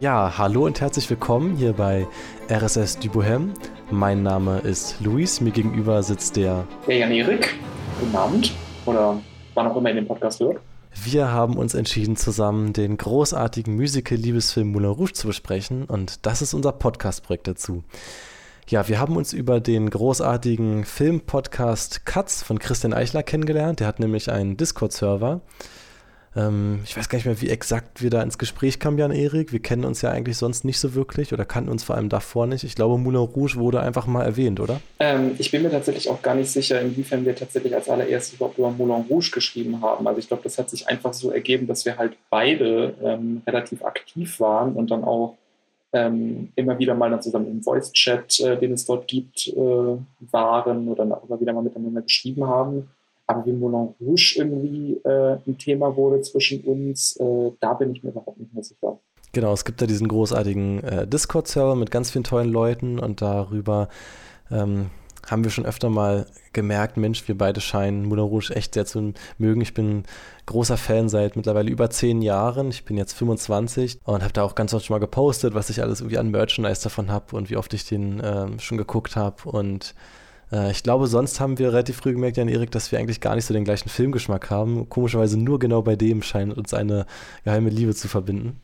Ja, hallo und herzlich willkommen hier bei RSS du Bohem. Mein Name ist Luis, mir gegenüber sitzt der... Der Jan-Erik, guten Abend oder wann auch immer ihr den Podcast hört. Wir haben uns entschieden, zusammen den großartigen Musical-Liebesfilm Moulin Rouge zu besprechen und das ist unser Podcast-Projekt dazu. Ja, wir haben uns über den großartigen Film-Podcast Katz von Christian Eichler kennengelernt. Der hat nämlich einen Discord-Server ähm, ich weiß gar nicht mehr, wie exakt wir da ins Gespräch kamen, Jan Erik. Wir kennen uns ja eigentlich sonst nicht so wirklich oder kannten uns vor allem davor nicht. Ich glaube, Moulin Rouge wurde einfach mal erwähnt, oder? Ähm, ich bin mir tatsächlich auch gar nicht sicher, inwiefern wir tatsächlich als allererstes überhaupt über Moulin Rouge geschrieben haben. Also ich glaube, das hat sich einfach so ergeben, dass wir halt beide ähm, relativ aktiv waren und dann auch ähm, immer wieder mal dann zusammen im Voice-Chat, äh, den es dort gibt, äh, waren oder auch immer wieder mal miteinander geschrieben haben. Aber wie Moulin Rouge irgendwie äh, ein Thema wurde zwischen uns, äh, da bin ich mir überhaupt nicht mehr sicher. Genau, es gibt da diesen großartigen äh, Discord-Server mit ganz vielen tollen Leuten und darüber ähm, haben wir schon öfter mal gemerkt, Mensch, wir beide scheinen Moulin Rouge echt sehr zu mögen. Ich bin großer Fan seit mittlerweile über zehn Jahren. Ich bin jetzt 25 und habe da auch ganz oft schon mal gepostet, was ich alles irgendwie an Merchandise davon habe und wie oft ich den ähm, schon geguckt habe und äh, ich glaube, sonst haben wir relativ früh gemerkt, Jan Erik, dass wir eigentlich gar nicht so den gleichen Filmgeschmack haben. Komischerweise nur genau bei dem scheint uns eine geheime Liebe zu verbinden.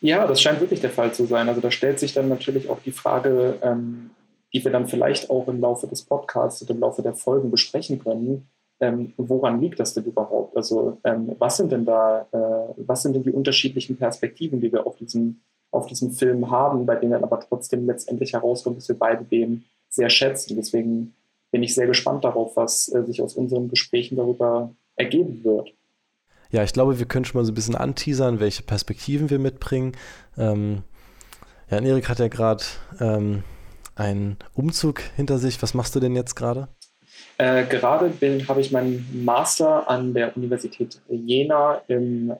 Ja, das scheint wirklich der Fall zu sein. Also da stellt sich dann natürlich auch die Frage, ähm, die wir dann vielleicht auch im Laufe des Podcasts und im Laufe der Folgen besprechen können. Ähm, woran liegt das denn überhaupt? Also ähm, was sind denn da, äh, was sind denn die unterschiedlichen Perspektiven, die wir auf diesem, auf diesem Film haben, bei denen dann aber trotzdem letztendlich herauskommt, dass wir beide den sehr schätzen. Deswegen bin ich sehr gespannt darauf, was äh, sich aus unseren Gesprächen darüber ergeben wird. Ja, ich glaube, wir können schon mal so ein bisschen anteasern, welche Perspektiven wir mitbringen. Ähm, ja, Erik hat ja gerade ähm, einen Umzug hinter sich. Was machst du denn jetzt gerade? Äh, gerade habe ich meinen Master an der Universität Jena im äh,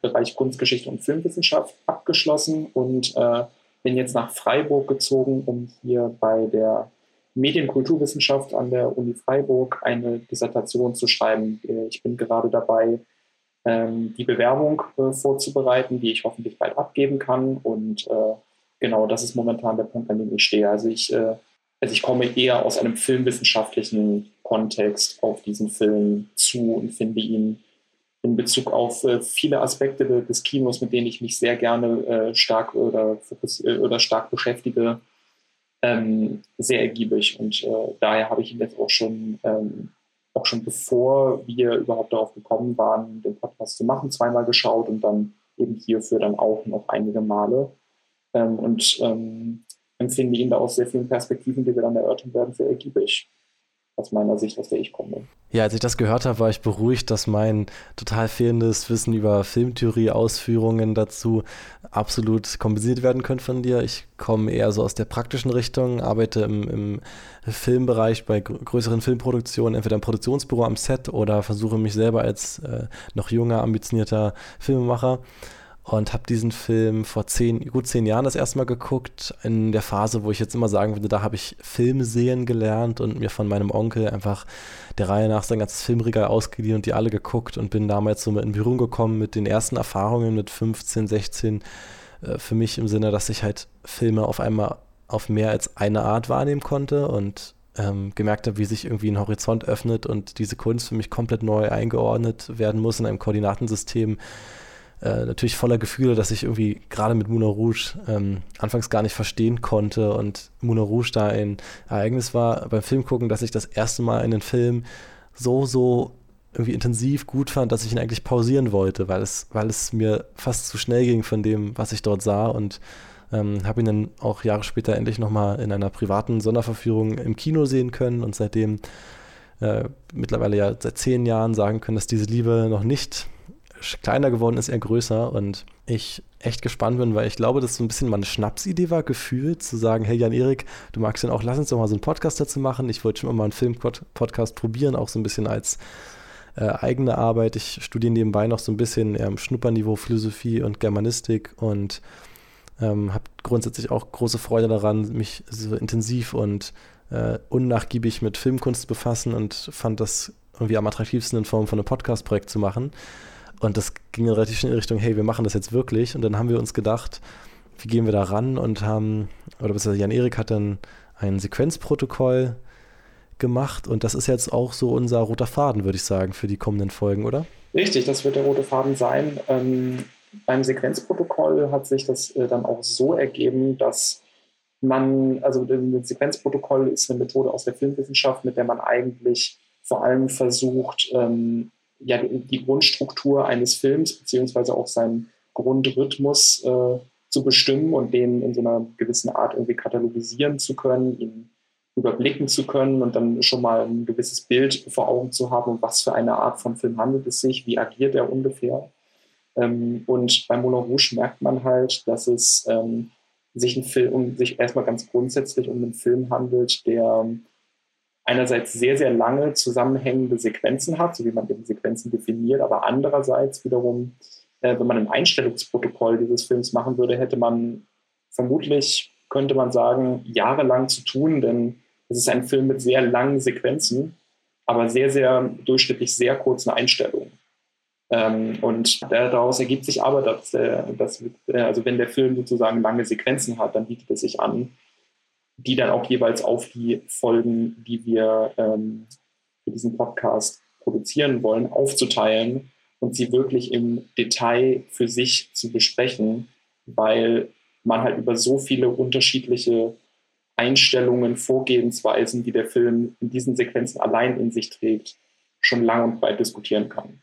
Bereich Kunstgeschichte und Filmwissenschaft abgeschlossen und äh, bin jetzt nach Freiburg gezogen, um hier bei der Medienkulturwissenschaft an der Uni Freiburg eine Dissertation zu schreiben. Ich bin gerade dabei, ähm, die Bewerbung äh, vorzubereiten, die ich hoffentlich bald abgeben kann. Und äh, genau das ist momentan der Punkt, an dem ich stehe. Also ich, äh, also ich komme eher aus einem filmwissenschaftlichen Kontext auf diesen Film zu und finde ihn in Bezug auf viele Aspekte des Kinos, mit denen ich mich sehr gerne stark oder, oder stark beschäftige, ähm, sehr ergiebig. Und äh, daher habe ich ihn jetzt auch schon, ähm, auch schon bevor wir überhaupt darauf gekommen waren, den Podcast zu machen, zweimal geschaut und dann eben hierfür dann auch noch einige Male. Ähm, und ähm, empfinde ihn da aus sehr vielen Perspektiven, die wir dann erörtern werden, sehr ergiebig aus meiner Sicht, aus der ich komme. Ja, als ich das gehört habe, war ich beruhigt, dass mein total fehlendes Wissen über Filmtheorie, Ausführungen dazu absolut kompensiert werden könnte von dir. Ich komme eher so aus der praktischen Richtung, arbeite im, im Filmbereich bei größeren Filmproduktionen, entweder im Produktionsbüro am Set oder versuche mich selber als äh, noch junger, ambitionierter Filmemacher und habe diesen Film vor zehn, gut zehn Jahren das erste Mal geguckt, in der Phase, wo ich jetzt immer sagen würde, da habe ich Film sehen gelernt und mir von meinem Onkel einfach der Reihe nach sein ganzes Filmregal ausgeliehen und die alle geguckt und bin damals so in Berührung gekommen mit den ersten Erfahrungen mit 15, 16, äh, für mich im Sinne, dass ich halt Filme auf einmal auf mehr als eine Art wahrnehmen konnte und ähm, gemerkt habe, wie sich irgendwie ein Horizont öffnet und diese Kunst für mich komplett neu eingeordnet werden muss in einem Koordinatensystem, äh, natürlich voller Gefühle, dass ich irgendwie gerade mit Moulin Rouge ähm, anfangs gar nicht verstehen konnte und Moulin Rouge da ein Ereignis war beim Filmgucken, dass ich das erste Mal einen Film so, so irgendwie intensiv gut fand, dass ich ihn eigentlich pausieren wollte, weil es, weil es mir fast zu schnell ging von dem, was ich dort sah und ähm, habe ihn dann auch Jahre später endlich nochmal in einer privaten Sonderverführung im Kino sehen können und seitdem äh, mittlerweile ja seit zehn Jahren sagen können, dass diese Liebe noch nicht kleiner geworden ist, eher größer und ich echt gespannt bin, weil ich glaube, dass so ein bisschen meine Schnapsidee war, gefühlt zu sagen, hey Jan-Erik, du magst den auch, lass uns doch mal so einen Podcast dazu machen. Ich wollte schon immer mal einen Film-Podcast probieren, auch so ein bisschen als äh, eigene Arbeit. Ich studiere nebenbei noch so ein bisschen im Schnupperniveau Philosophie und Germanistik und ähm, habe grundsätzlich auch große Freude daran, mich so intensiv und äh, unnachgiebig mit Filmkunst befassen und fand das irgendwie am attraktivsten in Form von einem Podcast-Projekt zu machen. Und das ging dann relativ schnell in Richtung, hey, wir machen das jetzt wirklich. Und dann haben wir uns gedacht, wie gehen wir da ran und haben, oder beziehungsweise Jan-Erik hat dann ein Sequenzprotokoll gemacht und das ist jetzt auch so unser roter Faden, würde ich sagen, für die kommenden Folgen, oder? Richtig, das wird der rote Faden sein. Ähm, beim Sequenzprotokoll hat sich das äh, dann auch so ergeben, dass man, also ein Sequenzprotokoll ist eine Methode aus der Filmwissenschaft, mit der man eigentlich vor allem versucht, ähm, ja, die, Grundstruktur eines Films beziehungsweise auch seinen Grundrhythmus äh, zu bestimmen und den in so einer gewissen Art irgendwie katalogisieren zu können, ihn überblicken zu können und dann schon mal ein gewisses Bild vor Augen zu haben, um was für eine Art von Film handelt es sich, wie agiert er ungefähr. Ähm, und bei Moulin Rouge merkt man halt, dass es ähm, sich, ein Film, sich erstmal ganz grundsätzlich um einen Film handelt, der einerseits sehr, sehr lange zusammenhängende Sequenzen hat, so wie man eben Sequenzen definiert, aber andererseits wiederum, äh, wenn man ein Einstellungsprotokoll dieses Films machen würde, hätte man vermutlich, könnte man sagen, jahrelang zu tun, denn es ist ein Film mit sehr langen Sequenzen, aber sehr, sehr durchschnittlich sehr kurzen Einstellungen. Ähm, und daraus ergibt sich aber, dass, äh, dass äh, also wenn der Film sozusagen lange Sequenzen hat, dann bietet es sich an, die dann auch jeweils auf die Folgen, die wir ähm, für diesen Podcast produzieren wollen, aufzuteilen und sie wirklich im Detail für sich zu besprechen, weil man halt über so viele unterschiedliche Einstellungen, Vorgehensweisen, die der Film in diesen Sequenzen allein in sich trägt, schon lang und breit diskutieren kann.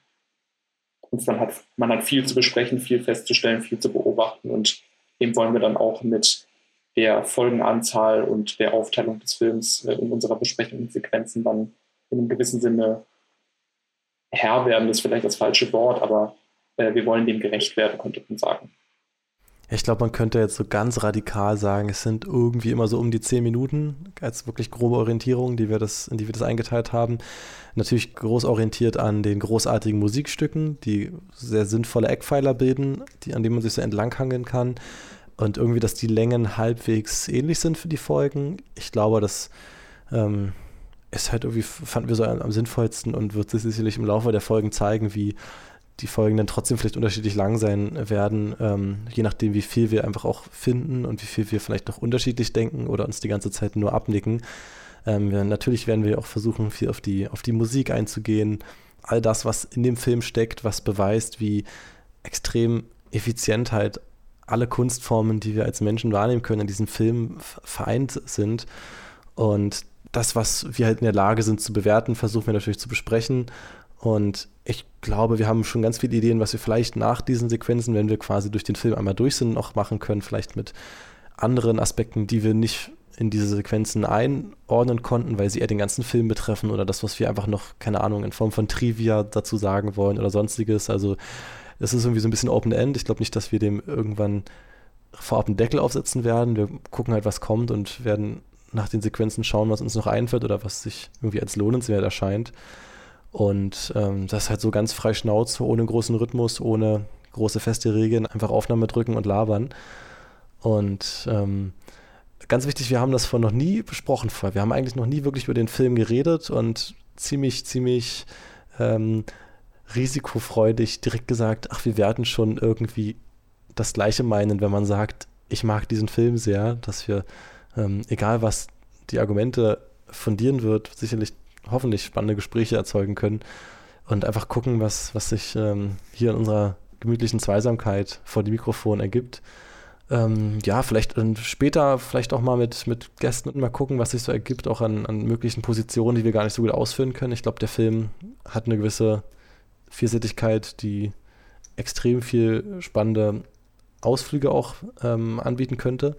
Und man hat, man hat viel zu besprechen, viel festzustellen, viel zu beobachten und dem wollen wir dann auch mit der Folgenanzahl und der Aufteilung des Films äh, in unserer Besprechung und Sequenzen dann in einem gewissen Sinne Herr werden, das ist vielleicht das falsche Wort, aber äh, wir wollen dem gerecht werden, könnte man sagen. Ich glaube, man könnte jetzt so ganz radikal sagen, es sind irgendwie immer so um die zehn Minuten als wirklich grobe Orientierung, die wir das, in die wir das eingeteilt haben. Natürlich groß orientiert an den großartigen Musikstücken, die sehr sinnvolle Eckpfeiler bilden, die, an denen man sich so entlanghangeln kann. Und irgendwie, dass die Längen halbwegs ähnlich sind für die Folgen. Ich glaube, das ähm, ist halt irgendwie, fanden wir so am, sinnvollsten und wird sich sicherlich im Laufe der Folgen zeigen, wie die Folgen dann trotzdem vielleicht unterschiedlich lang sein werden, ähm, je nachdem, wie viel wir einfach auch finden und wie viel wir vielleicht noch unterschiedlich denken oder uns die ganze Zeit nur abnicken. Ähm, wir, natürlich werden wir auch versuchen, viel auf die, auf die Musik einzugehen. All das, was in dem Film steckt, was beweist, wie extrem effizient halt alle Kunstformen, die wir als Menschen wahrnehmen können, in diesem Film vereint sind. Und das, was wir halt in der Lage sind zu bewerten, versuchen wir natürlich zu besprechen und ich glaube, wir haben schon ganz viele Ideen, was wir vielleicht nach diesen Sequenzen, wenn wir quasi durch den Film einmal durch sind, noch machen können. Vielleicht mit anderen Aspekten, die wir nicht in diese Sequenzen einordnen konnten, weil sie eher den ganzen Film betreffen oder das, was wir einfach noch, keine Ahnung, in Form von Trivia dazu sagen wollen oder sonstiges. Also es ist irgendwie so ein bisschen Open-End. Ich glaube nicht, dass wir dem irgendwann vorab einen Deckel aufsetzen werden. Wir gucken halt, was kommt und werden nach den Sequenzen schauen, was uns noch einfällt oder was sich irgendwie als lohnenswert erscheint. Und ähm, das halt so ganz frei Schnauze, ohne großen Rhythmus, ohne große feste Regeln, einfach Aufnahme drücken und labern. Und ähm, ganz wichtig, wir haben das vor noch nie besprochen vorher. Wir haben eigentlich noch nie wirklich über den Film geredet und ziemlich, ziemlich ähm, risikofreudig direkt gesagt, ach, wir werden schon irgendwie das Gleiche meinen, wenn man sagt, ich mag diesen Film sehr, dass wir, ähm, egal was die Argumente fundieren wird, sicherlich hoffentlich spannende Gespräche erzeugen können und einfach gucken, was, was sich ähm, hier in unserer gemütlichen Zweisamkeit vor dem Mikrofon ergibt. Ähm, ja, vielleicht später vielleicht auch mal mit, mit Gästen und mal gucken, was sich so ergibt, auch an, an möglichen Positionen, die wir gar nicht so gut ausführen können. Ich glaube, der Film hat eine gewisse Vielseitigkeit, die extrem viel spannende Ausflüge auch ähm, anbieten könnte.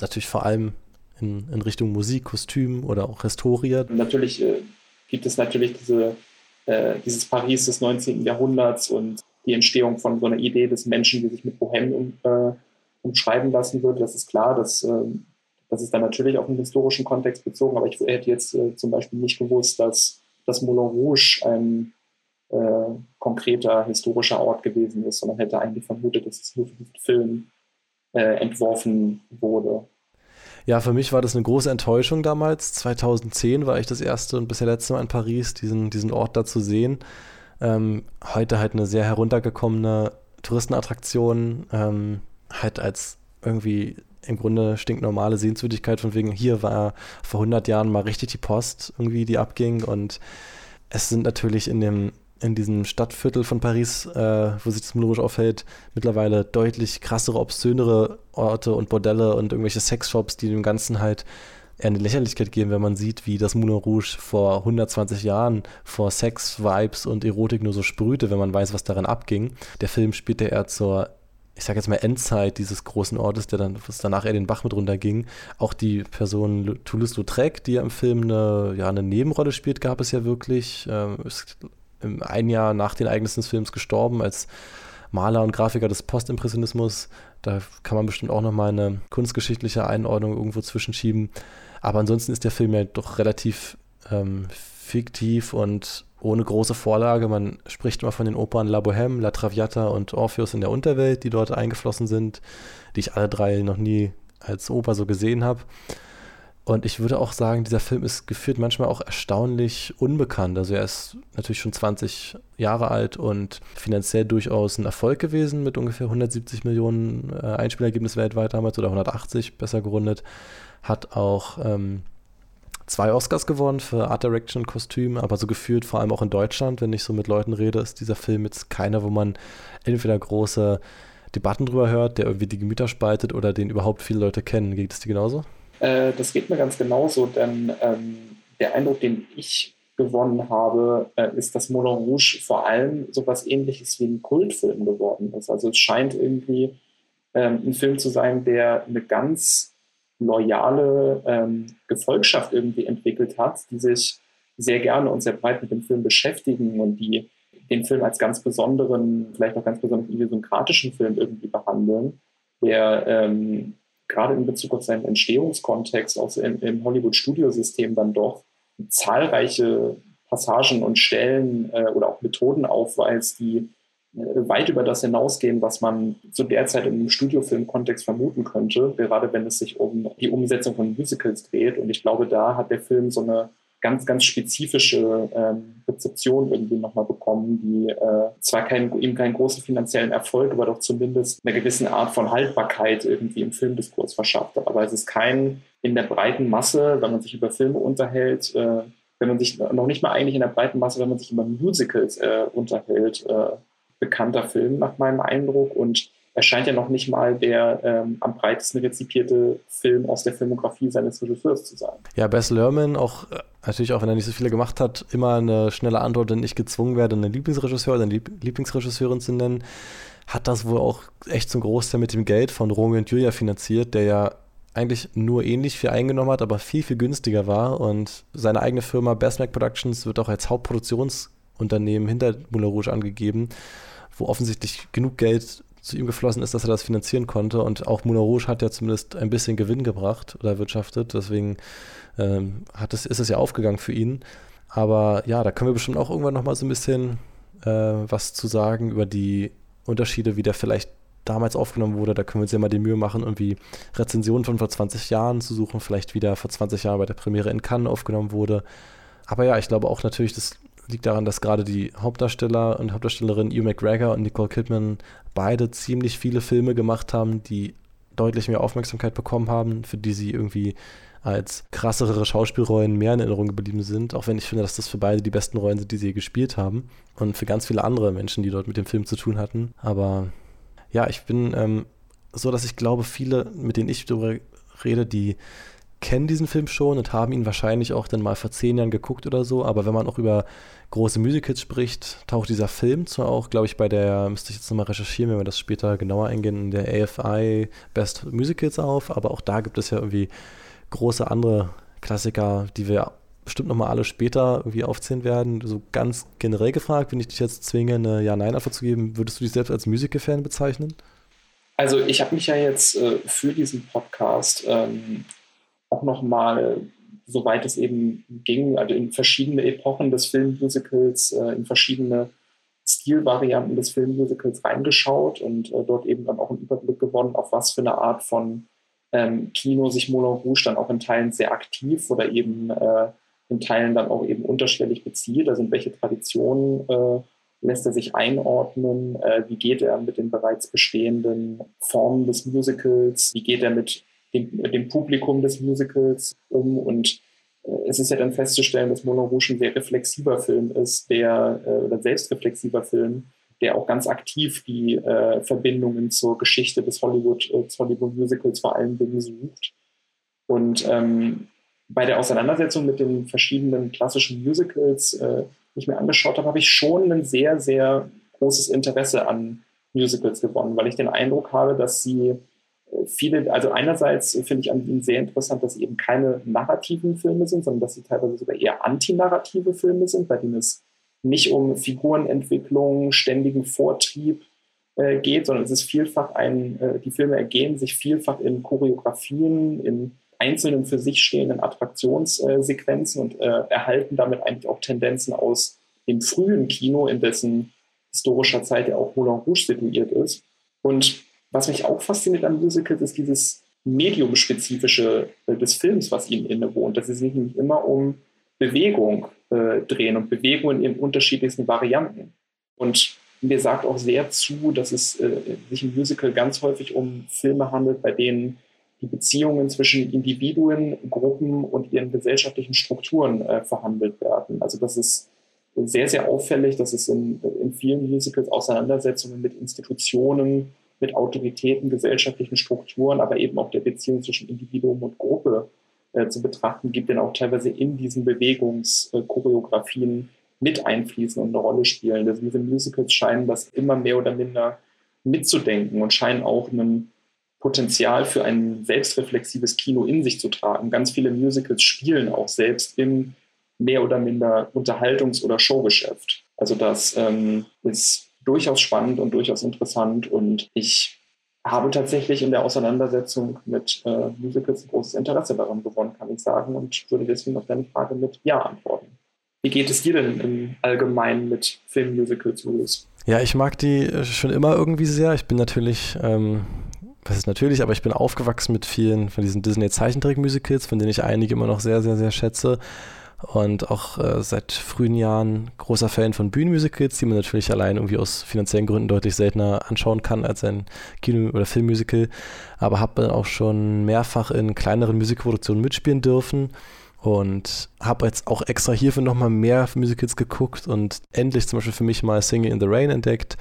Natürlich vor allem in, in Richtung Musik, Kostüm oder auch Historie. Natürlich äh, gibt es natürlich diese, äh, dieses Paris des 19. Jahrhunderts und die Entstehung von so einer Idee des Menschen, die sich mit Bohem um, äh, umschreiben lassen würde. Das ist klar, dass, äh, das ist dann natürlich auf einen historischen Kontext bezogen, aber ich hätte jetzt äh, zum Beispiel nicht gewusst, dass das Moulin Rouge ein äh, konkreter historischer Ort gewesen ist, sondern hätte eigentlich vermutet, dass es nur für diesen Film äh, entworfen wurde. Ja, für mich war das eine große Enttäuschung damals. 2010 war ich das erste und bisher letzte Mal in Paris, diesen, diesen Ort da zu sehen. Ähm, heute halt eine sehr heruntergekommene Touristenattraktion, ähm, halt als irgendwie im Grunde stinknormale Sehenswürdigkeit von wegen, hier war vor 100 Jahren mal richtig die Post irgendwie, die abging und es sind natürlich in dem in diesem Stadtviertel von Paris, äh, wo sich das Moulin Rouge aufhält, mittlerweile deutlich krassere, obszönere Orte und Bordelle und irgendwelche Sexshops, die dem Ganzen halt eher eine Lächerlichkeit geben, wenn man sieht, wie das Moulin Rouge vor 120 Jahren vor Sex, Vibes und Erotik nur so sprühte, wenn man weiß, was darin abging. Der Film spielt ja eher zur ich sage jetzt mal Endzeit dieses großen Ortes, der dann was danach eher den Bach mit runterging. Auch die Person Toulouse-Lautrec, die ja im Film eine, ja, eine Nebenrolle spielt, gab es ja wirklich. Ähm, ist ein Jahr nach den Ereignissen des Films gestorben als Maler und Grafiker des Postimpressionismus. Da kann man bestimmt auch nochmal eine kunstgeschichtliche Einordnung irgendwo zwischenschieben. Aber ansonsten ist der Film ja doch relativ ähm, fiktiv und ohne große Vorlage. Man spricht immer von den Opern La Bohème, La Traviata und Orpheus in der Unterwelt, die dort eingeflossen sind, die ich alle drei noch nie als Oper so gesehen habe. Und ich würde auch sagen, dieser Film ist geführt manchmal auch erstaunlich unbekannt. Also er ist natürlich schon 20 Jahre alt und finanziell durchaus ein Erfolg gewesen mit ungefähr 170 Millionen äh, Einspielergebnis weltweit damals oder 180 besser gerundet. Hat auch ähm, zwei Oscars gewonnen für Art Direction Kostüm, aber so gefühlt vor allem auch in Deutschland, wenn ich so mit Leuten rede, ist dieser Film jetzt keiner, wo man entweder große Debatten drüber hört, der irgendwie die Gemüter spaltet oder den überhaupt viele Leute kennen. Geht es dir genauso? Äh, das geht mir ganz genauso, denn ähm, der Eindruck, den ich gewonnen habe, äh, ist, dass Moulin Rouge vor allem so etwas ähnliches wie ein Kultfilm geworden ist. Also es scheint irgendwie ähm, ein Film zu sein, der eine ganz loyale ähm, Gefolgschaft irgendwie entwickelt hat, die sich sehr gerne und sehr breit mit dem Film beschäftigen und die den Film als ganz besonderen, vielleicht auch ganz besonders idiosynkratischen Film irgendwie behandeln, der ähm, gerade in Bezug auf seinen Entstehungskontext auch im, im Hollywood-Studiosystem dann doch zahlreiche Passagen und Stellen äh, oder auch Methoden aufweist, die äh, weit über das hinausgehen, was man zu der Zeit im Studiofilm-Kontext vermuten könnte, gerade wenn es sich um die Umsetzung von Musicals dreht. Und ich glaube, da hat der Film so eine ganz, ganz spezifische ähm, Rezeption irgendwie nochmal bekommen, die äh, zwar kein, ihm keinen großen finanziellen Erfolg, aber doch zumindest eine gewisse Art von Haltbarkeit irgendwie im Filmdiskurs verschafft. Aber es ist kein in der breiten Masse, wenn man sich über Filme unterhält, äh, wenn man sich noch nicht mal eigentlich in der breiten Masse, wenn man sich über Musicals äh, unterhält, äh, bekannter Film nach meinem Eindruck. Und erscheint ja noch nicht mal der ähm, am breitesten rezipierte Film aus der Filmografie seines Regisseurs zu sein. Ja, Bess Lerman, auch äh, natürlich auch wenn er nicht so viele gemacht hat, immer eine schnelle Antwort, wenn ich gezwungen werde, einen Lieblingsregisseur oder eine Lieblingsregisseurin zu nennen, hat das wohl auch echt zum Großteil mit dem Geld von Romeo und Julia finanziert, der ja eigentlich nur ähnlich viel eingenommen hat, aber viel, viel günstiger war. Und seine eigene Firma Best Mac Productions wird auch als Hauptproduktionsunternehmen hinter Moulin Rouge angegeben, wo offensichtlich genug Geld zu ihm geflossen ist, dass er das finanzieren konnte. Und auch Moulin Rouge hat ja zumindest ein bisschen Gewinn gebracht oder erwirtschaftet. Deswegen ähm, hat es, ist es ja aufgegangen für ihn. Aber ja, da können wir bestimmt auch irgendwann nochmal so ein bisschen äh, was zu sagen über die Unterschiede, wie der vielleicht damals aufgenommen wurde. Da können wir uns ja mal die Mühe machen, irgendwie Rezensionen von vor 20 Jahren zu suchen, vielleicht wieder vor 20 Jahren bei der Premiere in Cannes aufgenommen wurde. Aber ja, ich glaube auch natürlich, das liegt daran, dass gerade die Hauptdarsteller und Hauptdarstellerin Hugh McGregor und Nicole Kidman beide ziemlich viele Filme gemacht haben, die deutlich mehr Aufmerksamkeit bekommen haben, für die sie irgendwie als krassere Schauspielrollen mehr in Erinnerung geblieben sind, auch wenn ich finde, dass das für beide die besten Rollen sind, die sie je gespielt haben und für ganz viele andere Menschen, die dort mit dem Film zu tun hatten. Aber ja, ich bin ähm, so, dass ich glaube, viele, mit denen ich darüber rede, die kennen diesen Film schon und haben ihn wahrscheinlich auch dann mal vor zehn Jahren geguckt oder so. Aber wenn man auch über große Musicals spricht, taucht dieser Film zwar auch, glaube ich, bei der, müsste ich jetzt nochmal recherchieren, wenn wir das später genauer eingehen, in der AFI Best Musicals auf. Aber auch da gibt es ja irgendwie große andere Klassiker, die wir bestimmt nochmal alle später irgendwie aufzählen werden. So ganz generell gefragt, wenn ich dich jetzt zwinge, eine Ja-Nein-Antwort zu geben, würdest du dich selbst als Musical-Fan bezeichnen? Also ich habe mich ja jetzt äh, für diesen Podcast ähm, auch nochmal, soweit es eben ging, also in verschiedene Epochen des Filmmusicals, äh, in verschiedene Stilvarianten des Filmmusicals reingeschaut und äh, dort eben dann auch einen Überblick gewonnen, auf was für eine Art von ähm, Kino sich Moulin Rouge dann auch in Teilen sehr aktiv oder eben äh, in Teilen dann auch eben unterschwellig bezieht, also in welche Traditionen äh, lässt er sich einordnen, äh, wie geht er mit den bereits bestehenden Formen des Musicals, wie geht er mit dem, dem Publikum des Musicals um? Und äh, es ist ja dann festzustellen, dass Moulin Rouge ein sehr reflexiver Film ist, der äh, oder selbstreflexiver Film, der auch ganz aktiv die äh, Verbindungen zur Geschichte des Hollywood, äh, des Hollywood Musicals vor allen Dingen sucht. Und ähm, bei der Auseinandersetzung mit den verschiedenen klassischen Musicals, äh, die ich mir angeschaut habe, habe ich schon ein sehr, sehr großes Interesse an Musicals gewonnen, weil ich den Eindruck habe, dass sie äh, viele, also einerseits finde ich an ihnen sehr interessant, dass sie eben keine narrativen Filme sind, sondern dass sie teilweise sogar eher antinarrative Filme sind, bei denen es nicht um Figurenentwicklung, ständigen Vortrieb äh, geht, sondern es ist vielfach ein, äh, die Filme ergehen sich vielfach in Choreografien, in einzelnen für sich stehenden Attraktionssequenzen und äh, erhalten damit eigentlich auch Tendenzen aus dem frühen Kino, in dessen historischer Zeit ja auch Moulin Rouge situiert ist. Und was mich auch fasziniert an Musicals ist dieses mediumspezifische äh, des Films, was ihnen innewohnt, dass es sich nämlich immer um Bewegung äh, drehen und Bewegung in unterschiedlichsten Varianten. Und mir sagt auch sehr zu, dass es äh, sich im Musical ganz häufig um Filme handelt, bei denen die Beziehungen zwischen Individuen, Gruppen und ihren gesellschaftlichen Strukturen äh, verhandelt werden. Also das ist sehr, sehr auffällig, dass es in, in vielen Musicals Auseinandersetzungen mit Institutionen, mit Autoritäten, gesellschaftlichen Strukturen, aber eben auch der Beziehung zwischen Individuum und Gruppe äh, zu betrachten gibt, denn auch teilweise in diesen Bewegungschoreografien mit einfließen und eine Rolle spielen. Also diese Musicals scheinen das immer mehr oder minder mitzudenken und scheinen auch einen Potenzial für ein selbstreflexives Kino in sich zu tragen. Ganz viele Musicals spielen auch selbst im mehr oder minder Unterhaltungs- oder Showgeschäft. Also das ähm, ist durchaus spannend und durchaus interessant und ich habe tatsächlich in der Auseinandersetzung mit äh, Musicals ein großes Interesse daran gewonnen, kann ich sagen, und würde deswegen auf deine Frage mit Ja antworten. Wie geht es dir denn im Allgemeinen mit Filmmusicals, Julius? Ja, ich mag die schon immer irgendwie sehr. Ich bin natürlich ähm, was ist natürlich, aber ich bin aufgewachsen mit vielen von diesen Disney-Zeichentrick-Musicals, von denen ich einige immer noch sehr, sehr, sehr schätze. Und auch äh, seit frühen Jahren großer Fan von Bühnenmusicals, die man natürlich allein irgendwie aus finanziellen Gründen deutlich seltener anschauen kann als ein Kino- oder Filmmusical. Aber habe auch schon mehrfach in kleineren Musikproduktionen mitspielen dürfen und habe jetzt auch extra hierfür nochmal mehr Musicals geguckt und endlich zum Beispiel für mich mal Singing in the Rain entdeckt.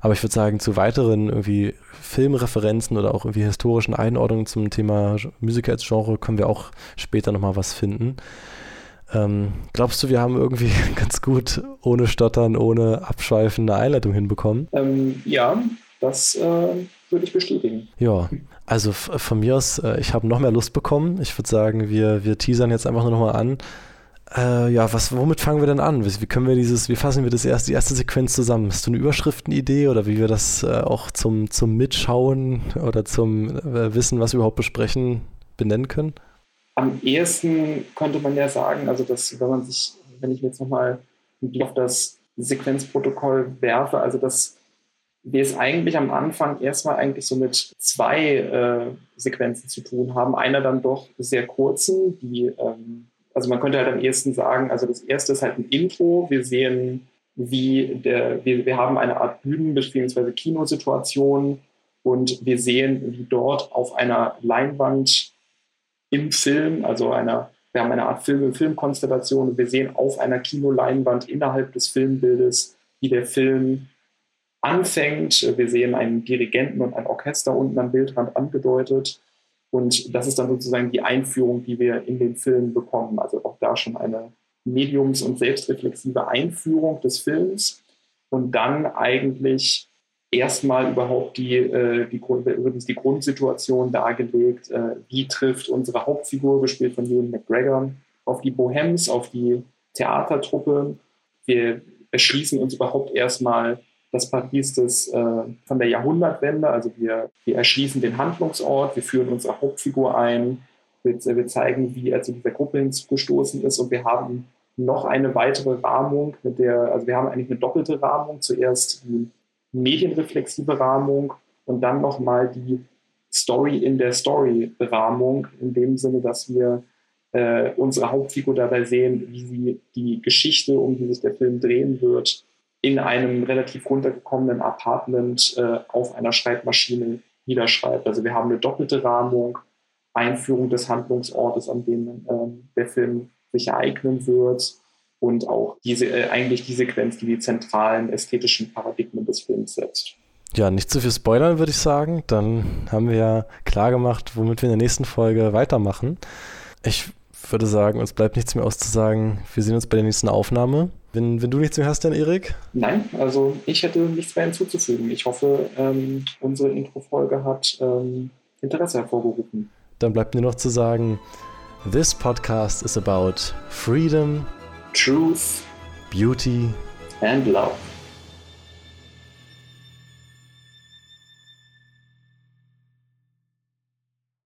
Aber ich würde sagen, zu weiteren irgendwie Filmreferenzen oder auch irgendwie historischen Einordnungen zum Thema Musiker als Genre können wir auch später nochmal was finden. Ähm, glaubst du, wir haben irgendwie ganz gut ohne Stottern, ohne Abschweifen eine Einleitung hinbekommen? Ähm, ja, das äh, würde ich bestätigen. Ja, also von mir aus, äh, ich habe noch mehr Lust bekommen. Ich würde sagen, wir, wir teasern jetzt einfach nur nochmal an. Äh, ja, was, womit fangen wir denn an? Wie können wir dieses, wie fassen wir das erste, die erste Sequenz zusammen? Hast du eine Überschriftenidee oder wie wir das äh, auch zum, zum Mitschauen oder zum äh, Wissen, was wir überhaupt besprechen, benennen können? Am ehesten könnte man ja sagen, also dass, wenn man sich, wenn ich jetzt nochmal auf das Sequenzprotokoll werfe, also dass wir es eigentlich am Anfang erstmal eigentlich so mit zwei äh, Sequenzen zu tun haben. Einer dann doch sehr kurzen, die ähm, also man könnte halt am ehesten sagen, also das erste ist halt ein Intro. Wir sehen, wie der, wir, wir haben eine Art Bühnen- bzw. Kinosituation und wir sehen, wie dort auf einer Leinwand im Film, also einer, wir haben eine Art Film Filmkonstellation und wir sehen auf einer Kinoleinwand innerhalb des Filmbildes, wie der Film anfängt. Wir sehen einen Dirigenten und ein Orchester unten am Bildrand angedeutet. Und das ist dann sozusagen die Einführung, die wir in den Film bekommen. Also auch da schon eine mediums- und selbstreflexive Einführung des Films. Und dann eigentlich erstmal überhaupt die, äh, die, übrigens die Grundsituation dargelegt, äh, wie trifft unsere Hauptfigur, gespielt von Ewan McGregor, auf die Bohems, auf die Theatertruppe. Wir erschließen uns überhaupt erstmal das Paris des, äh, von der Jahrhundertwende. Also wir, wir erschließen den Handlungsort, wir führen unsere Hauptfigur ein, wir, wir zeigen, wie er zu dieser Gruppe hinzugestoßen ist und wir haben noch eine weitere Rahmung, mit der, also wir haben eigentlich eine doppelte Rahmung. Zuerst die medienreflexive Rahmung und dann nochmal die Story in der Story-Rahmung, in dem Sinne, dass wir äh, unsere Hauptfigur dabei sehen, wie sie die Geschichte, um die sich der Film drehen wird, in einem relativ runtergekommenen Apartment äh, auf einer Schreibmaschine niederschreibt. Also wir haben eine doppelte Rahmung, Einführung des Handlungsortes, an dem ähm, der Film sich ereignen wird und auch diese, äh, eigentlich die Sequenz, die die zentralen ästhetischen Paradigmen des Films setzt. Ja, nicht zu viel spoilern, würde ich sagen. Dann haben wir ja klar gemacht, womit wir in der nächsten Folge weitermachen. Ich würde sagen, uns bleibt nichts mehr auszusagen. Wir sehen uns bei der nächsten Aufnahme. Wenn, wenn du nichts mehr hast, dann Erik? Nein, also ich hätte nichts mehr hinzuzufügen. Ich hoffe, ähm, unsere Intro-Folge hat ähm, Interesse hervorgerufen. Dann bleibt mir noch zu sagen, this podcast is about freedom, truth, beauty and love.